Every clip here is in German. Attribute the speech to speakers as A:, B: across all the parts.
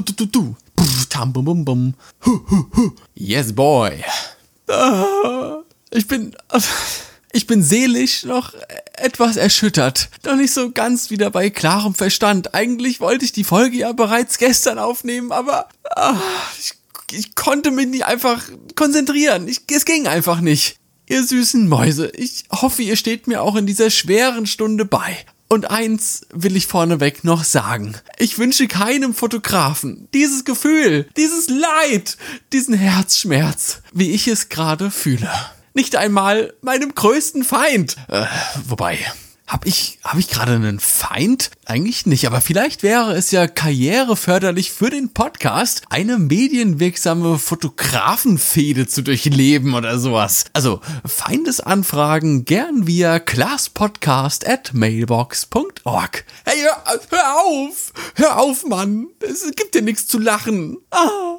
A: du, du, du, du. Tam, bum, bum, bum. Yes, boy. Ah, ich bin. Ich bin seelisch noch etwas erschüttert. Noch nicht so ganz wieder bei klarem Verstand. Eigentlich wollte ich die Folge ja bereits gestern aufnehmen, aber ah, ich, ich konnte mich nicht einfach konzentrieren. Ich, es ging einfach nicht. Ihr süßen Mäuse, ich hoffe, ihr steht mir auch in dieser schweren Stunde bei. Und eins will ich vorneweg noch sagen. Ich wünsche keinem Fotografen dieses Gefühl, dieses Leid, diesen Herzschmerz, wie ich es gerade fühle. Nicht einmal meinem größten Feind. Äh, wobei, hab ich, hab ich gerade einen Feind? Eigentlich nicht, aber vielleicht wäre es ja karriereförderlich für den Podcast, eine medienwirksame Fotografenfehde zu durchleben oder sowas. Also, Feindesanfragen gern via classpodcast at mailbox.org. Hey, hör, hör auf! Hör auf, Mann! Es gibt dir nichts zu lachen. Ah.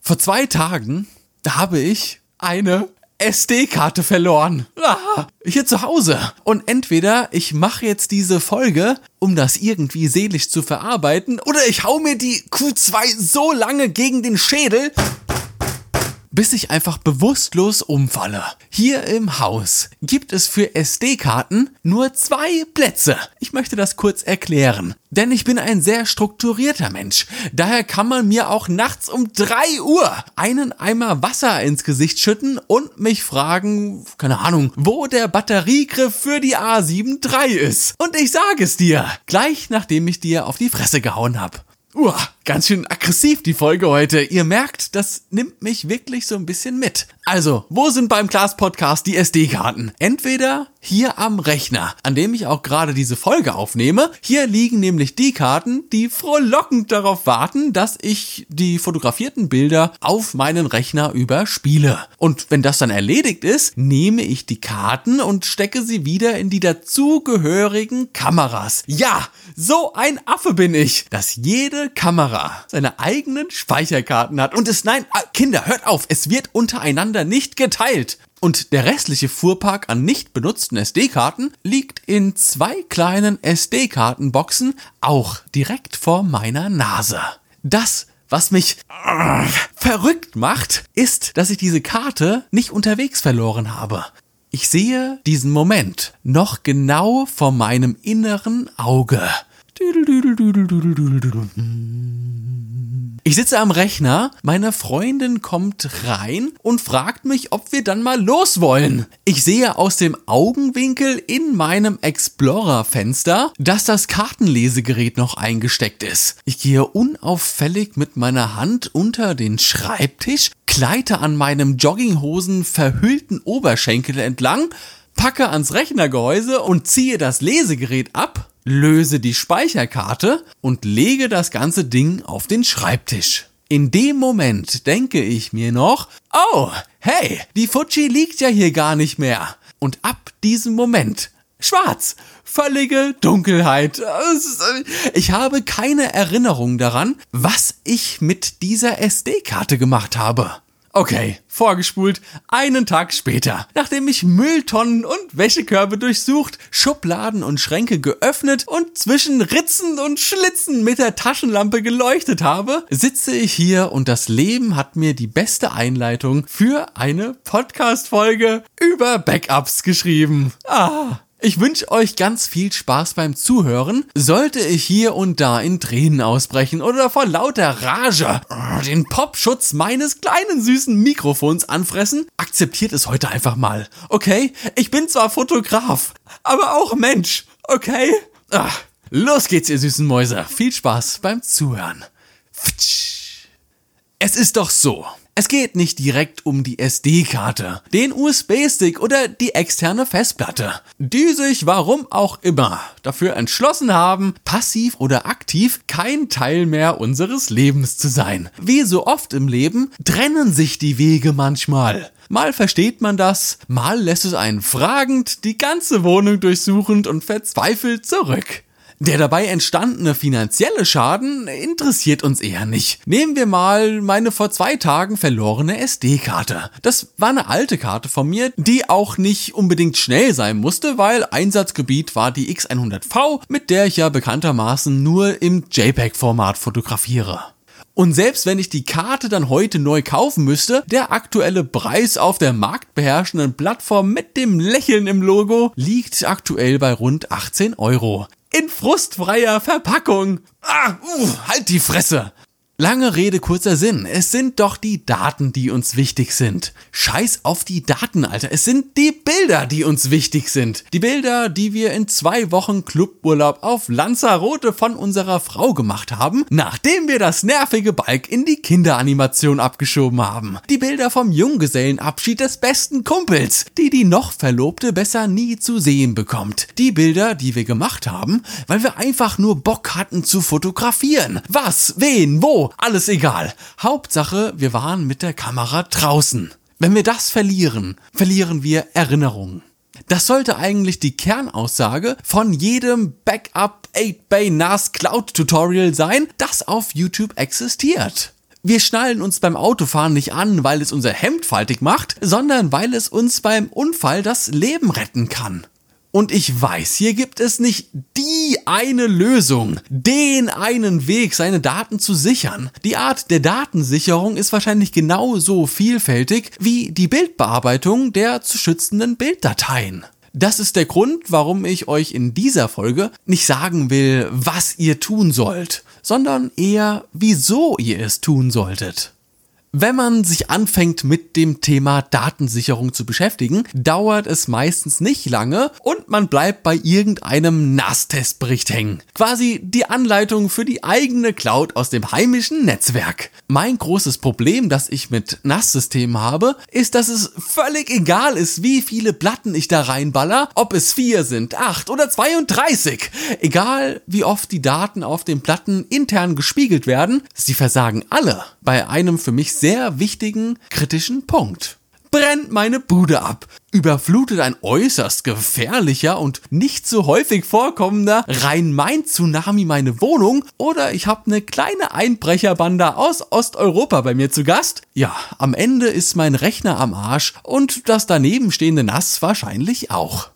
A: Vor zwei Tagen, da habe ich eine SD-Karte verloren. Ah, hier zu Hause. Und entweder ich mache jetzt diese Folge, um das irgendwie seelisch zu verarbeiten, oder ich hau mir die Q2 so lange gegen den Schädel, bis ich einfach bewusstlos umfalle. Hier im Haus gibt es für SD-Karten nur zwei Plätze. Ich möchte das kurz erklären. Denn ich bin ein sehr strukturierter Mensch. Daher kann man mir auch nachts um drei Uhr einen Eimer Wasser ins Gesicht schütten und mich fragen, keine Ahnung, wo der Batteriegriff für die A7 III ist. Und ich sage es dir, gleich nachdem ich dir auf die Fresse gehauen habe. Uah, ganz schön aggressiv die Folge heute. Ihr merkt, das nimmt mich wirklich so ein bisschen mit. Also, wo sind beim Class Podcast die SD-Karten? Entweder hier am Rechner, an dem ich auch gerade diese Folge aufnehme. Hier liegen nämlich die Karten, die frohlockend darauf warten, dass ich die fotografierten Bilder auf meinen Rechner überspiele. Und wenn das dann erledigt ist, nehme ich die Karten und stecke sie wieder in die dazugehörigen Kameras. Ja, so ein Affe bin ich, dass jede Kamera seine eigenen Speicherkarten hat. Und es, nein, ah, Kinder, hört auf, es wird untereinander nicht geteilt. Und der restliche Fuhrpark an nicht benutzten SD-Karten liegt in zwei kleinen SD-Kartenboxen, auch direkt vor meiner Nase. Das was mich verrückt macht, ist, dass ich diese Karte nicht unterwegs verloren habe. Ich sehe diesen Moment noch genau vor meinem inneren Auge. Ich sitze am Rechner, meine Freundin kommt rein und fragt mich, ob wir dann mal los wollen. Ich sehe aus dem Augenwinkel in meinem Explorer-Fenster, dass das Kartenlesegerät noch eingesteckt ist. Ich gehe unauffällig mit meiner Hand unter den Schreibtisch, gleite an meinem Jogginghosen verhüllten Oberschenkel entlang, packe ans Rechnergehäuse und ziehe das Lesegerät ab löse die Speicherkarte und lege das ganze Ding auf den Schreibtisch. In dem Moment denke ich mir noch, oh, hey, die Fuji liegt ja hier gar nicht mehr. Und ab diesem Moment, schwarz, völlige Dunkelheit. Ich habe keine Erinnerung daran, was ich mit dieser SD-Karte gemacht habe. Okay, vorgespult, einen Tag später, nachdem ich Mülltonnen und Wäschekörbe durchsucht, Schubladen und Schränke geöffnet und zwischen Ritzen und Schlitzen mit der Taschenlampe geleuchtet habe, sitze ich hier und das Leben hat mir die beste Einleitung für eine Podcast-Folge über Backups geschrieben. Ah. Ich wünsche euch ganz viel Spaß beim Zuhören. Sollte ich hier und da in Tränen ausbrechen oder vor lauter Rage den Popschutz meines kleinen süßen Mikrofons anfressen, akzeptiert es heute einfach mal. Okay? Ich bin zwar Fotograf, aber auch Mensch. Okay? Ach, los geht's, ihr süßen Mäuse. Viel Spaß beim Zuhören. Es ist doch so. Es geht nicht direkt um die SD-Karte, den USB-Stick oder die externe Festplatte, die sich warum auch immer dafür entschlossen haben, passiv oder aktiv kein Teil mehr unseres Lebens zu sein. Wie so oft im Leben trennen sich die Wege manchmal. Mal versteht man das, mal lässt es einen fragend die ganze Wohnung durchsuchend und verzweifelt zurück. Der dabei entstandene finanzielle Schaden interessiert uns eher nicht. Nehmen wir mal meine vor zwei Tagen verlorene SD-Karte. Das war eine alte Karte von mir, die auch nicht unbedingt schnell sein musste, weil Einsatzgebiet war die X100V, mit der ich ja bekanntermaßen nur im JPEG-Format fotografiere. Und selbst wenn ich die Karte dann heute neu kaufen müsste, der aktuelle Preis auf der marktbeherrschenden Plattform mit dem Lächeln im Logo liegt aktuell bei rund 18 Euro. In frustfreier Verpackung. Ah, uh, halt die Fresse. Lange Rede, kurzer Sinn. Es sind doch die Daten, die uns wichtig sind. Scheiß auf die Daten, Alter. Es sind die Bilder, die uns wichtig sind. Die Bilder, die wir in zwei Wochen Cluburlaub auf Lanzarote von unserer Frau gemacht haben, nachdem wir das nervige Balk in die Kinderanimation abgeschoben haben. Die Bilder vom Junggesellenabschied des besten Kumpels, die die noch Verlobte besser nie zu sehen bekommt. Die Bilder, die wir gemacht haben, weil wir einfach nur Bock hatten zu fotografieren. Was, wen, wo, alles egal. Hauptsache, wir waren mit der Kamera draußen. Wenn wir das verlieren, verlieren wir Erinnerungen. Das sollte eigentlich die Kernaussage von jedem Backup 8-Bay NAS Cloud Tutorial sein, das auf YouTube existiert. Wir schnallen uns beim Autofahren nicht an, weil es unser Hemd faltig macht, sondern weil es uns beim Unfall das Leben retten kann. Und ich weiß, hier gibt es nicht die eine Lösung, den einen Weg, seine Daten zu sichern. Die Art der Datensicherung ist wahrscheinlich genauso vielfältig wie die Bildbearbeitung der zu schützenden Bilddateien. Das ist der Grund, warum ich euch in dieser Folge nicht sagen will, was ihr tun sollt, sondern eher, wieso ihr es tun solltet. Wenn man sich anfängt mit dem Thema Datensicherung zu beschäftigen, dauert es meistens nicht lange und man bleibt bei irgendeinem NAS-Testbericht hängen. Quasi die Anleitung für die eigene Cloud aus dem heimischen Netzwerk. Mein großes Problem, das ich mit NAS-Systemen habe, ist, dass es völlig egal ist, wie viele Platten ich da reinballer, ob es vier sind, acht oder 32. Egal wie oft die Daten auf den Platten intern gespiegelt werden, sie versagen alle bei einem für mich sehr wichtigen kritischen Punkt. Brennt meine Bude ab, überflutet ein äußerst gefährlicher und nicht so häufig vorkommender Rhein-Main-Tsunami meine Wohnung oder ich habe eine kleine Einbrecherbande aus Osteuropa bei mir zu Gast? Ja, am Ende ist mein Rechner am Arsch und das daneben stehende Nass wahrscheinlich auch.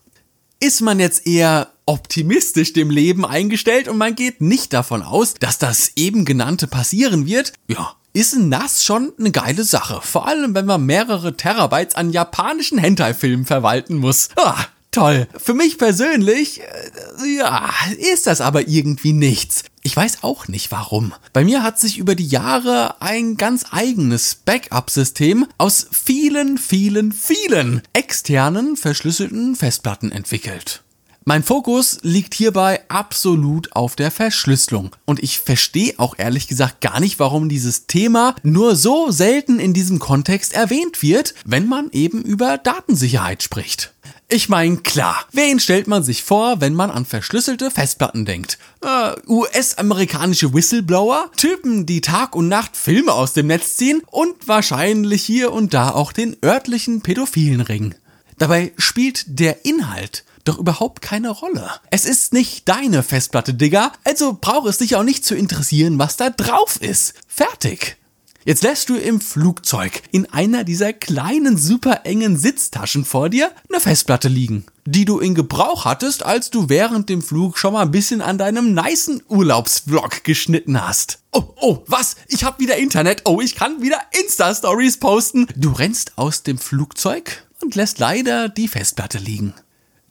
A: Ist man jetzt eher optimistisch dem Leben eingestellt und man geht nicht davon aus, dass das eben genannte passieren wird? Ja, ist ein NAS schon eine geile Sache. Vor allem, wenn man mehrere Terabytes an japanischen Hentai-Filmen verwalten muss. Ah, toll. Für mich persönlich, äh, ja, ist das aber irgendwie nichts. Ich weiß auch nicht warum. Bei mir hat sich über die Jahre ein ganz eigenes Backup-System aus vielen, vielen, vielen externen verschlüsselten Festplatten entwickelt. Mein Fokus liegt hierbei absolut auf der Verschlüsselung. Und ich verstehe auch ehrlich gesagt gar nicht, warum dieses Thema nur so selten in diesem Kontext erwähnt wird, wenn man eben über Datensicherheit spricht. Ich meine, klar, wen stellt man sich vor, wenn man an verschlüsselte Festplatten denkt? Äh, US-amerikanische Whistleblower, Typen, die Tag und Nacht Filme aus dem Netz ziehen und wahrscheinlich hier und da auch den örtlichen pädophilen Ring. Dabei spielt der Inhalt doch überhaupt keine Rolle. Es ist nicht deine Festplatte, Digga, also braucht es dich auch nicht zu interessieren, was da drauf ist. Fertig. Jetzt lässt du im Flugzeug in einer dieser kleinen, super engen Sitztaschen vor dir eine Festplatte liegen, die du in Gebrauch hattest, als du während dem Flug schon mal ein bisschen an deinem nicen Urlaubsvlog geschnitten hast. Oh, oh, was? Ich hab wieder Internet. Oh, ich kann wieder Insta-Stories posten. Du rennst aus dem Flugzeug und lässt leider die Festplatte liegen.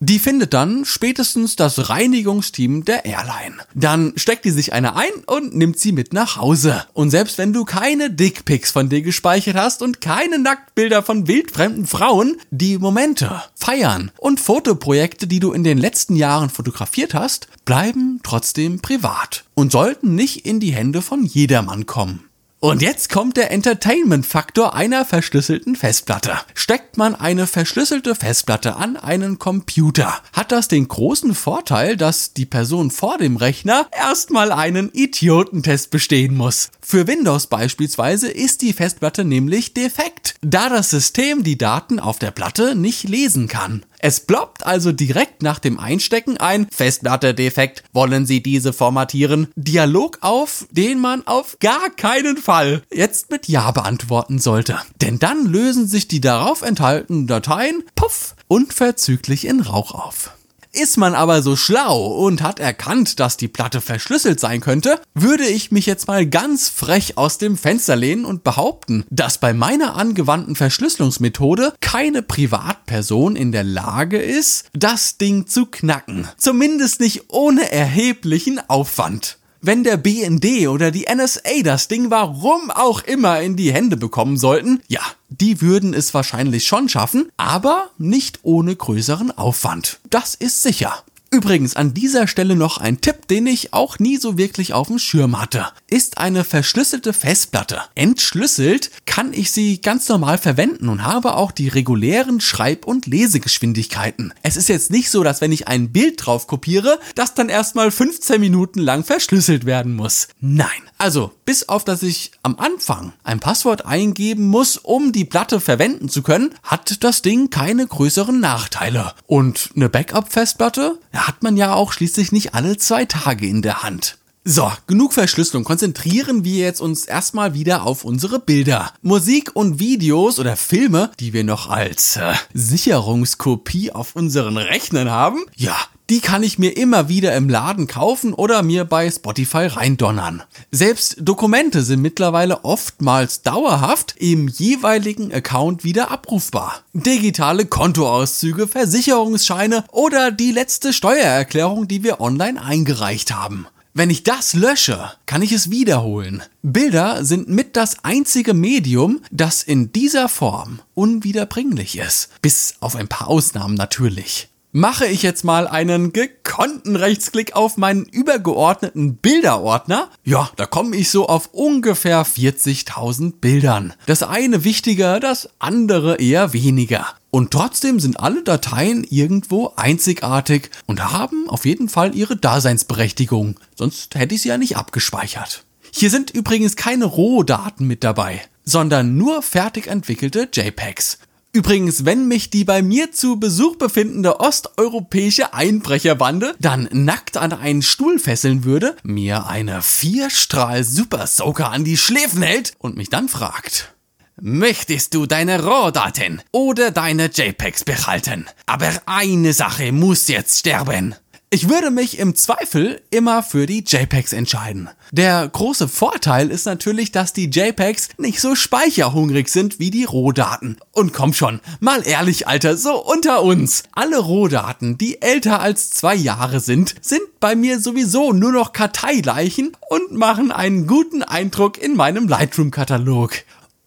A: Die findet dann spätestens das Reinigungsteam der Airline. Dann steckt die sich eine ein und nimmt sie mit nach Hause. Und selbst wenn du keine Dickpics von dir gespeichert hast und keine Nacktbilder von wildfremden Frauen, die Momente, Feiern und Fotoprojekte, die du in den letzten Jahren fotografiert hast, bleiben trotzdem privat und sollten nicht in die Hände von jedermann kommen. Und jetzt kommt der Entertainment-Faktor einer verschlüsselten Festplatte. Steckt man eine verschlüsselte Festplatte an einen Computer, hat das den großen Vorteil, dass die Person vor dem Rechner erstmal einen Idiotentest bestehen muss. Für Windows beispielsweise ist die Festplatte nämlich defekt, da das System die Daten auf der Platte nicht lesen kann. Es ploppt also direkt nach dem Einstecken ein Festplatte defekt, wollen Sie diese formatieren? Dialog auf, den man auf gar keinen Fall jetzt mit Ja beantworten sollte. Denn dann lösen sich die darauf enthaltenen Dateien, puff, unverzüglich in Rauch auf. Ist man aber so schlau und hat erkannt, dass die Platte verschlüsselt sein könnte, würde ich mich jetzt mal ganz frech aus dem Fenster lehnen und behaupten, dass bei meiner angewandten Verschlüsselungsmethode keine Privatperson in der Lage ist, das Ding zu knacken. Zumindest nicht ohne erheblichen Aufwand wenn der BND oder die NSA das Ding warum auch immer in die Hände bekommen sollten, ja, die würden es wahrscheinlich schon schaffen, aber nicht ohne größeren Aufwand. Das ist sicher. Übrigens an dieser Stelle noch ein Tipp, den ich auch nie so wirklich auf dem Schirm hatte. Ist eine verschlüsselte Festplatte. Entschlüsselt kann ich sie ganz normal verwenden und habe auch die regulären Schreib- und Lesegeschwindigkeiten. Es ist jetzt nicht so, dass wenn ich ein Bild drauf kopiere, das dann erstmal 15 Minuten lang verschlüsselt werden muss. Nein. Also, bis auf dass ich am Anfang ein Passwort eingeben muss, um die Platte verwenden zu können, hat das Ding keine größeren Nachteile. Und eine Backup-Festplatte hat man ja auch schließlich nicht alle zwei Tage in der Hand. So, genug Verschlüsselung. Konzentrieren wir jetzt uns erstmal wieder auf unsere Bilder. Musik und Videos oder Filme, die wir noch als äh, Sicherungskopie auf unseren Rechnern haben, ja, die kann ich mir immer wieder im Laden kaufen oder mir bei Spotify reindonnern. Selbst Dokumente sind mittlerweile oftmals dauerhaft im jeweiligen Account wieder abrufbar. Digitale Kontoauszüge, Versicherungsscheine oder die letzte Steuererklärung, die wir online eingereicht haben. Wenn ich das lösche, kann ich es wiederholen. Bilder sind mit das einzige Medium, das in dieser Form unwiederbringlich ist. Bis auf ein paar Ausnahmen natürlich. Mache ich jetzt mal einen gekonnten Rechtsklick auf meinen übergeordneten Bilderordner, ja, da komme ich so auf ungefähr 40.000 Bildern. Das eine wichtiger, das andere eher weniger. Und trotzdem sind alle Dateien irgendwo einzigartig und haben auf jeden Fall ihre Daseinsberechtigung. Sonst hätte ich sie ja nicht abgespeichert. Hier sind übrigens keine Rohdaten mit dabei, sondern nur fertig entwickelte JPEGs. Übrigens, wenn mich die bei mir zu Besuch befindende osteuropäische Einbrecherbande dann nackt an einen Stuhl fesseln würde, mir eine Vierstrahl Super Soaker an die Schläfen hält und mich dann fragt, Möchtest du deine Rohdaten oder deine JPEGs behalten? Aber eine Sache muss jetzt sterben. Ich würde mich im Zweifel immer für die JPEGs entscheiden. Der große Vorteil ist natürlich, dass die JPEGs nicht so speicherhungrig sind wie die Rohdaten. Und komm schon, mal ehrlich, Alter, so unter uns. Alle Rohdaten, die älter als zwei Jahre sind, sind bei mir sowieso nur noch Karteileichen und machen einen guten Eindruck in meinem Lightroom-Katalog.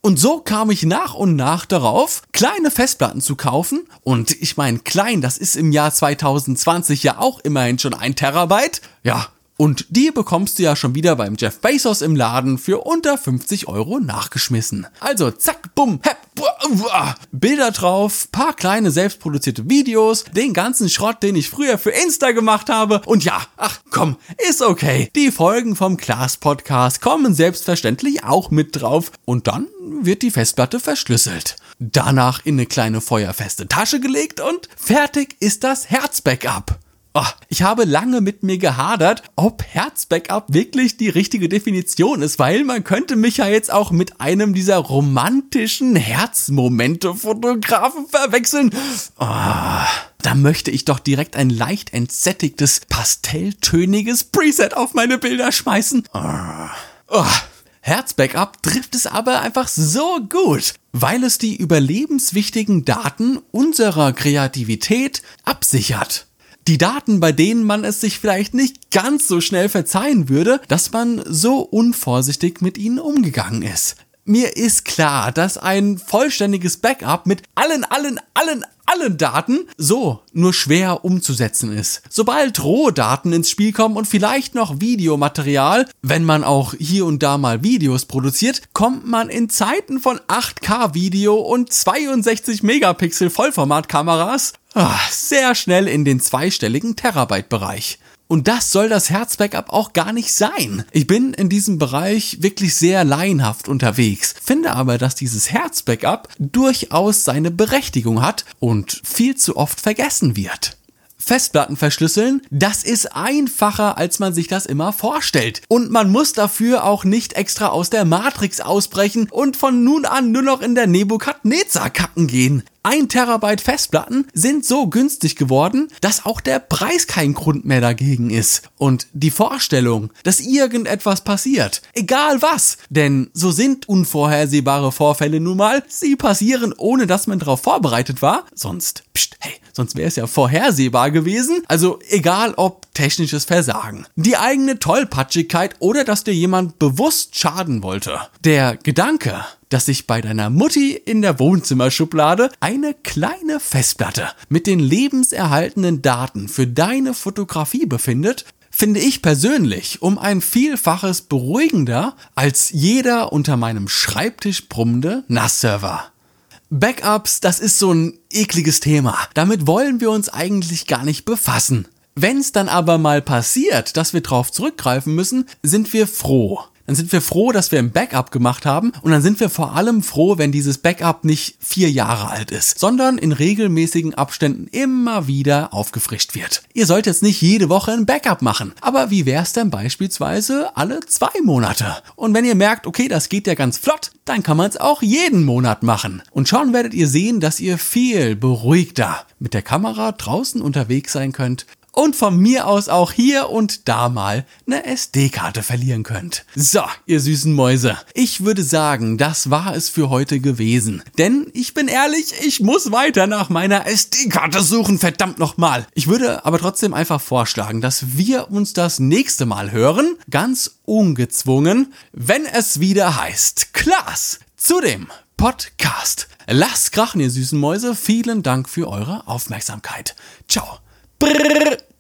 A: Und so kam ich nach und nach darauf, kleine Festplatten zu kaufen. Und ich meine, klein, das ist im Jahr 2020 ja auch immerhin schon ein Terabyte. Ja, und die bekommst du ja schon wieder beim Jeff Bezos im Laden für unter 50 Euro nachgeschmissen. Also zack, bumm, hepp, Bilder drauf, paar kleine selbstproduzierte Videos, den ganzen Schrott, den ich früher für Insta gemacht habe. Und ja, ach komm, ist okay. Die Folgen vom Class Podcast kommen selbstverständlich auch mit drauf. Und dann wird die Festplatte verschlüsselt. Danach in eine kleine feuerfeste Tasche gelegt und fertig ist das Herzbackup. Oh, ich habe lange mit mir gehadert, ob Herzbackup wirklich die richtige Definition ist, weil man könnte mich ja jetzt auch mit einem dieser romantischen Herzmomente-Fotografen verwechseln. Oh, da möchte ich doch direkt ein leicht entsättigtes, pastelltöniges Preset auf meine Bilder schmeißen. Oh. Oh. Herzbackup trifft es aber einfach so gut, weil es die überlebenswichtigen Daten unserer Kreativität absichert. Die Daten, bei denen man es sich vielleicht nicht ganz so schnell verzeihen würde, dass man so unvorsichtig mit ihnen umgegangen ist. Mir ist klar, dass ein vollständiges Backup mit allen, allen, allen, allen Daten so nur schwer umzusetzen ist. Sobald Rohdaten ins Spiel kommen und vielleicht noch Videomaterial, wenn man auch hier und da mal Videos produziert, kommt man in Zeiten von 8K Video und 62 Megapixel Vollformatkameras ach, sehr schnell in den zweistelligen Terabyte-Bereich. Und das soll das Herzbackup auch gar nicht sein. Ich bin in diesem Bereich wirklich sehr laienhaft unterwegs, finde aber, dass dieses Herzbackup durchaus seine Berechtigung hat und viel zu oft vergessen wird. Festplatten verschlüsseln, das ist einfacher, als man sich das immer vorstellt. Und man muss dafür auch nicht extra aus der Matrix ausbrechen und von nun an nur noch in der Nebukadnezar kacken gehen. 1 Terabyte Festplatten sind so günstig geworden, dass auch der Preis kein Grund mehr dagegen ist. Und die Vorstellung, dass irgendetwas passiert, egal was, denn so sind unvorhersehbare Vorfälle nun mal, sie passieren ohne dass man darauf vorbereitet war, sonst, pst, hey, sonst wäre es ja vorhersehbar gewesen. Also egal ob technisches Versagen, die eigene Tollpatschigkeit oder dass dir jemand bewusst schaden wollte. Der Gedanke, dass sich bei deiner Mutti in der Wohnzimmerschublade eine kleine Festplatte mit den lebenserhaltenden Daten für deine Fotografie befindet, finde ich persönlich um ein Vielfaches beruhigender als jeder unter meinem Schreibtisch brummende NAS-Server. Backups, das ist so ein ekliges Thema. Damit wollen wir uns eigentlich gar nicht befassen. Wenn es dann aber mal passiert, dass wir drauf zurückgreifen müssen, sind wir froh dann sind wir froh, dass wir ein Backup gemacht haben und dann sind wir vor allem froh, wenn dieses Backup nicht vier Jahre alt ist, sondern in regelmäßigen Abständen immer wieder aufgefrischt wird. Ihr sollt jetzt nicht jede Woche ein Backup machen, aber wie wär's denn beispielsweise alle zwei Monate? Und wenn ihr merkt, okay, das geht ja ganz flott, dann kann man es auch jeden Monat machen. Und schon werdet ihr sehen, dass ihr viel beruhigter mit der Kamera draußen unterwegs sein könnt und von mir aus auch hier und da mal eine SD-Karte verlieren könnt. So, ihr süßen Mäuse, ich würde sagen, das war es für heute gewesen. Denn ich bin ehrlich, ich muss weiter nach meiner SD-Karte suchen, verdammt nochmal. Ich würde aber trotzdem einfach vorschlagen, dass wir uns das nächste Mal hören, ganz ungezwungen, wenn es wieder heißt Klaas zu dem Podcast. Lasst krachen, ihr süßen Mäuse. Vielen Dank für eure Aufmerksamkeit. Ciao. Brrr.